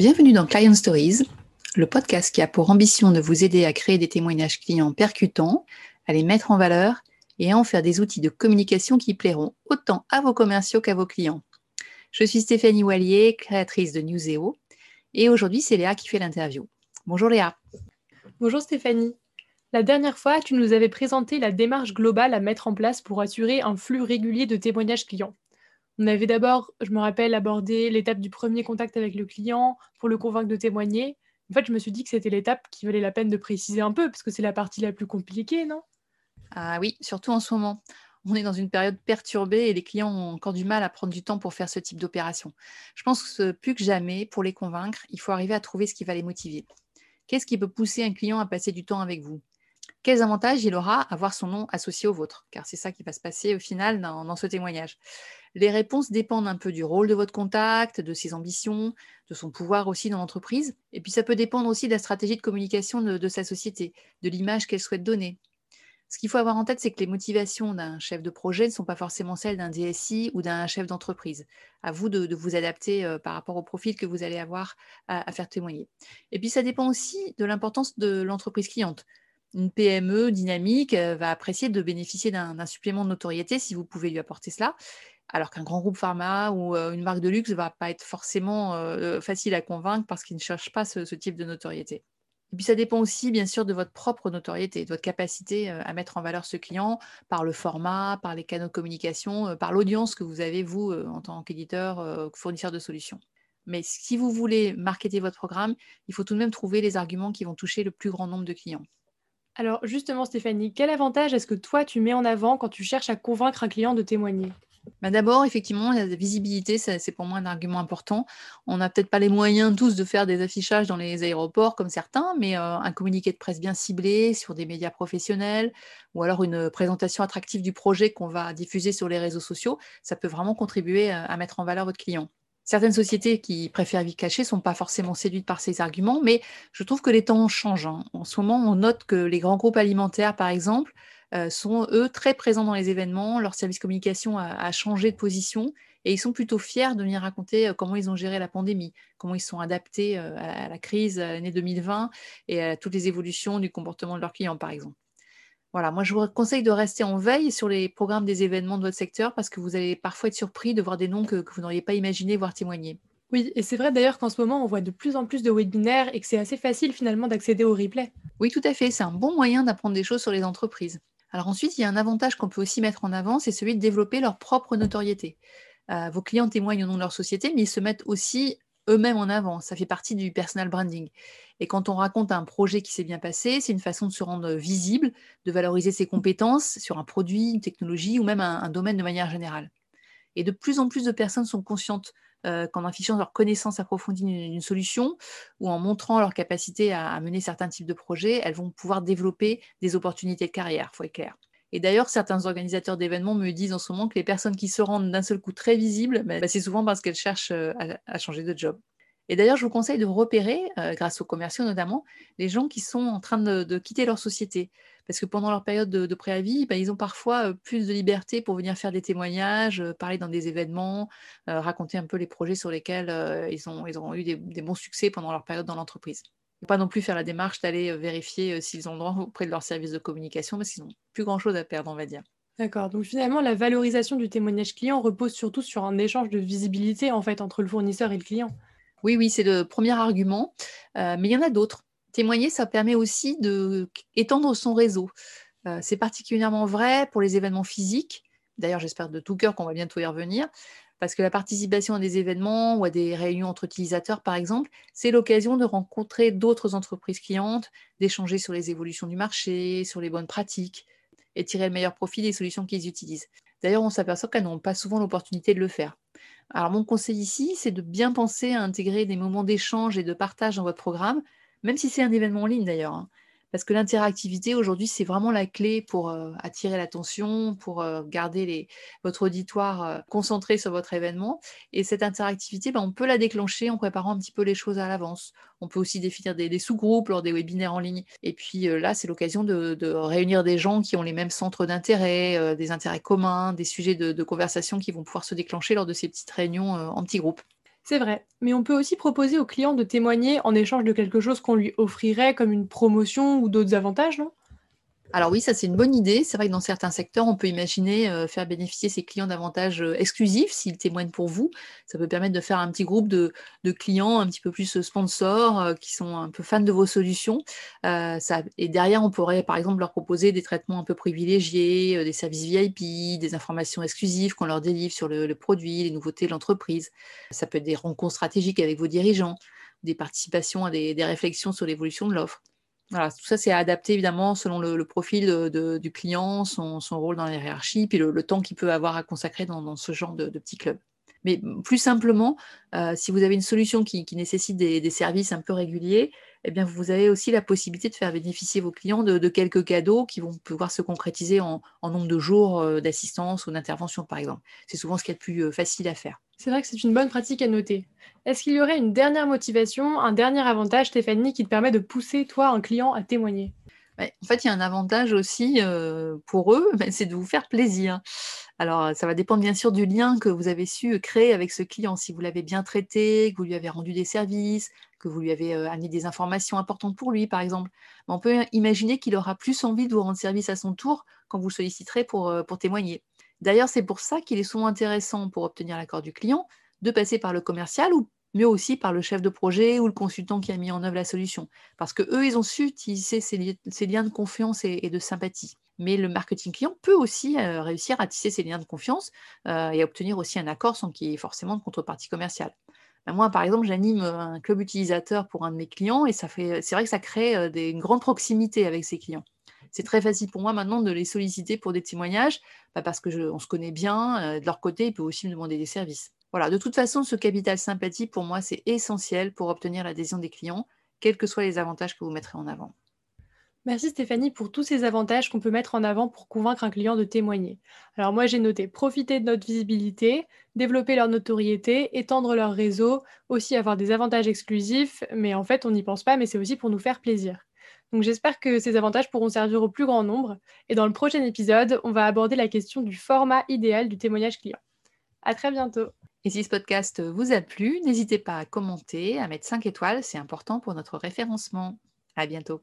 Bienvenue dans Client Stories, le podcast qui a pour ambition de vous aider à créer des témoignages clients percutants, à les mettre en valeur et à en faire des outils de communication qui plairont autant à vos commerciaux qu'à vos clients. Je suis Stéphanie Wallier, créatrice de Newseo, et aujourd'hui c'est Léa qui fait l'interview. Bonjour Léa. Bonjour Stéphanie. La dernière fois, tu nous avais présenté la démarche globale à mettre en place pour assurer un flux régulier de témoignages clients. On avait d'abord, je me rappelle, abordé l'étape du premier contact avec le client pour le convaincre de témoigner. En fait, je me suis dit que c'était l'étape qui valait la peine de préciser un peu, parce que c'est la partie la plus compliquée, non? Ah oui, surtout en ce moment. On est dans une période perturbée et les clients ont encore du mal à prendre du temps pour faire ce type d'opération. Je pense que plus que jamais, pour les convaincre, il faut arriver à trouver ce qui va les motiver. Qu'est-ce qui peut pousser un client à passer du temps avec vous? Quels avantages il aura à voir son nom associé au vôtre? Car c'est ça qui va se passer au final dans, ce témoignage. Les réponses dépendent un peu du rôle de votre contact, de ses ambitions, de son pouvoir aussi dans l'entreprise. Et puis ça peut dépendre aussi de la stratégie de communication de, sa société, de l'image qu'elle souhaite donner. Ce qu'il faut avoir en tête, c'est que les motivations d'un chef de projet ne sont pas forcément celles d'un DSI ou d'un chef d'entreprise. À vous de, vous adapter euh, par rapport au profil que vous allez avoir à faire témoigner. Et puis ça dépend aussi de l'importance de l'entreprise cliente une PME dynamique euh, va apprécier de bénéficier d'un supplément de notoriété si vous pouvez lui apporter cela, alors qu'un grand groupe pharma ou euh, une marque de luxe ne va pas être forcément euh, facile à convaincre parce qu'il ne cherche pas ce, type de notoriété. Et puis ça dépend aussi bien sûr de votre propre notoriété, de votre capacité à mettre en valeur ce client par le format, par les canaux de communication, par l'audience que vous avez vous en tant qu'éditeur, fournisseur de solutions. Mais si vous voulez marketer votre programme, il faut tout de même trouver les arguments qui vont toucher le plus grand nombre de clients. Alors justement, Stéphanie, quel avantage est-ce que toi, tu mets en avant quand tu cherches à convaincre un client de témoigner? Bah D'abord, effectivement, la visibilité, c'est pour moi un argument important. On n'a peut-être pas les moyens tous de faire des affichages dans les aéroports comme certains, mais euh, un communiqué de presse bien ciblé sur des médias professionnels ou alors une présentation attractive du projet qu'on va diffuser sur les réseaux sociaux, ça peut vraiment contribuer à mettre en valeur votre client. Certaines sociétés qui préfèrent vite cacher ne sont pas forcément séduites par ces arguments, mais je trouve que les temps changent. Hein. En ce moment, on note que les grands groupes alimentaires, par exemple, euh, sont, eux, très présents dans les événements. Leur service communication a, changé de position et ils sont plutôt fiers de venir raconter euh, comment ils ont géré la pandémie, comment ils sont adaptés euh, à la crise l'année 2020 et à toutes les évolutions du comportement de leurs clients, par exemple. Voilà, moi je vous conseille de rester en veille sur les programmes des événements de votre secteur parce que vous allez parfois être surpris de voir des noms que, vous n'auriez pas imaginé voir témoigner. Oui, et c'est vrai d'ailleurs qu'en ce moment on voit de plus en plus de webinaires et que c'est assez facile finalement d'accéder au replay. Oui, tout à fait, c'est un bon moyen d'apprendre des choses sur les entreprises. Alors ensuite, il y a un avantage qu'on peut aussi mettre en avant, c'est celui de développer leur propre notoriété. Euh, vos clients témoignent au nom de leur société, mais ils se mettent aussi eux-mêmes en avant. Ça fait partie du personal branding. Et quand on raconte un projet qui s'est bien passé, c'est une façon de se rendre visible, de valoriser ses compétences sur un produit, une technologie ou même un, domaine de manière générale. Et de plus en plus de personnes sont conscientes euh, qu'en affichant leur connaissance approfondie d'une solution ou en montrant leur capacité à, à, mener certains types de projets, elles vont pouvoir développer des opportunités de carrière, il faut être clair. Et d'ailleurs, certains organisateurs d'événements me disent en ce moment que les personnes qui se rendent d'un seul coup très visibles, bah, c'est souvent parce qu'elles cherchent euh, à, changer de job. Et d'ailleurs, je vous conseille de repérer, euh, grâce aux commerciaux notamment, les gens qui sont en train de, quitter leur société. Parce que pendant leur période de, préavis, bah, ils ont parfois euh, plus de liberté pour venir faire des témoignages, parler dans des événements, raconter un peu les projets sur lesquels ils, ont, eu des bons succès pendant leur période dans l'entreprise pas non plus faire la démarche d'aller vérifier s'ils ont le droit auprès de leur service de communication parce qu'ils n'ont plus grand-chose à perdre, on va dire. D'accord. Donc finalement, la valorisation du témoignage client repose surtout sur un échange de visibilité en fait entre le fournisseur et le client. Oui, oui, c'est le premier argument, mais il y en a d'autres. Témoigner, ça permet aussi d'étendre son réseau. c'est particulièrement vrai pour les événements physiques. D'ailleurs, j'espère de tout cœur qu'on va bientôt y revenir parce que la participation à des événements ou à des réunions entre utilisateurs, par exemple, c'est l'occasion de rencontrer d'autres entreprises clientes, d'échanger sur les évolutions du marché, sur les bonnes pratiques, et tirer le meilleur profit des solutions qu'ils utilisent. D'ailleurs, on s'aperçoit qu'elles n'ont pas souvent l'opportunité de le faire. Alors, mon conseil ici, c'est de bien penser à intégrer des moments d'échange et de partage dans votre programme, même si c'est un événement en ligne d'ailleurs. Parce que l'interactivité aujourd'hui, c'est vraiment la clé pour euh, attirer l'attention, pour euh, garder votre auditoire euh, concentré sur votre événement. Et cette interactivité, ben, on peut la déclencher en préparant un petit peu les choses à l'avance. On peut aussi définir des, sous-groupes lors des webinaires en ligne. Et puis là, c'est l'occasion de, réunir des gens qui ont les mêmes centres d'intérêt, des intérêts communs, des sujets de, de, conversation qui vont pouvoir se déclencher lors de ces petites réunions en petits groupes. C'est vrai, mais on peut aussi proposer au client de témoigner en échange de quelque chose qu'on lui offrirait comme une promotion ou d'autres avantages, non? Alors oui, ça c'est une bonne idée. C'est vrai que dans certains secteurs, on peut imaginer euh, faire bénéficier ses clients d'avantages euh, exclusifs s'ils témoignent pour vous. Ça peut permettre de faire un petit groupe de, clients un petit peu plus euh, sponsors qui sont un peu fans de vos solutions. et derrière, on pourrait par exemple leur proposer des traitements un peu privilégiés, des services VIP, des informations exclusives qu'on leur délivre sur le, produit, les nouveautés de l'entreprise. Ça peut être des rencontres stratégiques avec vos dirigeants, des participations à des réflexions sur l'évolution de l'offre. Tout ça, c'est adapté évidemment selon le, profil du client, son, rôle dans la hiérarchie, puis le, temps qu'il peut avoir à consacrer dans, ce genre de, petits clubs. Mais plus simplement, euh, si vous avez une solution qui, nécessite des, services un peu réguliers, eh bien, vous avez aussi la possibilité de faire bénéficier vos clients de, quelques cadeaux qui vont pouvoir se concrétiser en, nombre de jours euh, d'assistance ou d'intervention, par exemple. C'est souvent ce qui est le plus euh, facile à faire. C'est vrai que c'est une bonne pratique à noter. Est-ce qu'il y aurait une dernière motivation, un dernier avantage, Stéphanie, qui te permet de pousser, toi, un client, à témoigner? En fait, il y a un avantage aussi euh, pour eux, c'est de vous faire plaisir. Alors, ça va dépendre bien sûr du lien que vous avez su créer avec ce client. Si vous l'avez bien traité, que vous lui avez rendu des services, que vous lui avez euh, amené des informations importantes pour lui, par exemple, on peut imaginer qu'il aura plus envie de vous rendre service à son tour quand vous le solliciterez pour, euh, pour témoigner. D'ailleurs, c'est pour ça qu'il est souvent intéressant pour obtenir l'accord du client de passer par le commercial ou mieux aussi par le chef de projet ou le consultant qui a mis en œuvre la solution. Parce que eux, ils ont su tisser ces, liens de confiance et, de sympathie. Mais le marketing client peut aussi euh, réussir à tisser ces liens de confiance euh, et à obtenir aussi un accord sans qu'il y ait forcément de contrepartie commerciale. Ben, moi, par exemple, j'anime un club utilisateur pour un de mes clients et c'est vrai que ça crée euh, des, une grande proximité avec ses clients. C'est très facile pour moi maintenant de les solliciter pour des témoignages bah, parce qu'on se connaît bien. de leur côté, ils peuvent aussi me demander des services. Voilà, de toute façon, ce capital sympathie, pour moi, c'est essentiel pour obtenir l'adhésion des clients, quels que soient les avantages que vous mettrez en avant. Merci Stéphanie pour tous ces avantages qu'on peut mettre en avant pour convaincre un client de témoigner. Alors moi j'ai noté profiter de notre visibilité, développer leur notoriété, étendre leur réseau, aussi avoir des avantages exclusifs, mais en fait on n'y pense pas, mais c'est aussi pour nous faire plaisir. Donc j'espère que ces avantages pourront servir au plus grand nombre. Et dans le prochain épisode, on va aborder la question du format idéal du témoignage client. À très bientôt. Et si ce podcast vous a plu, n'hésitez pas à commenter, à mettre 5 étoiles, c'est important pour notre référencement. À bientôt.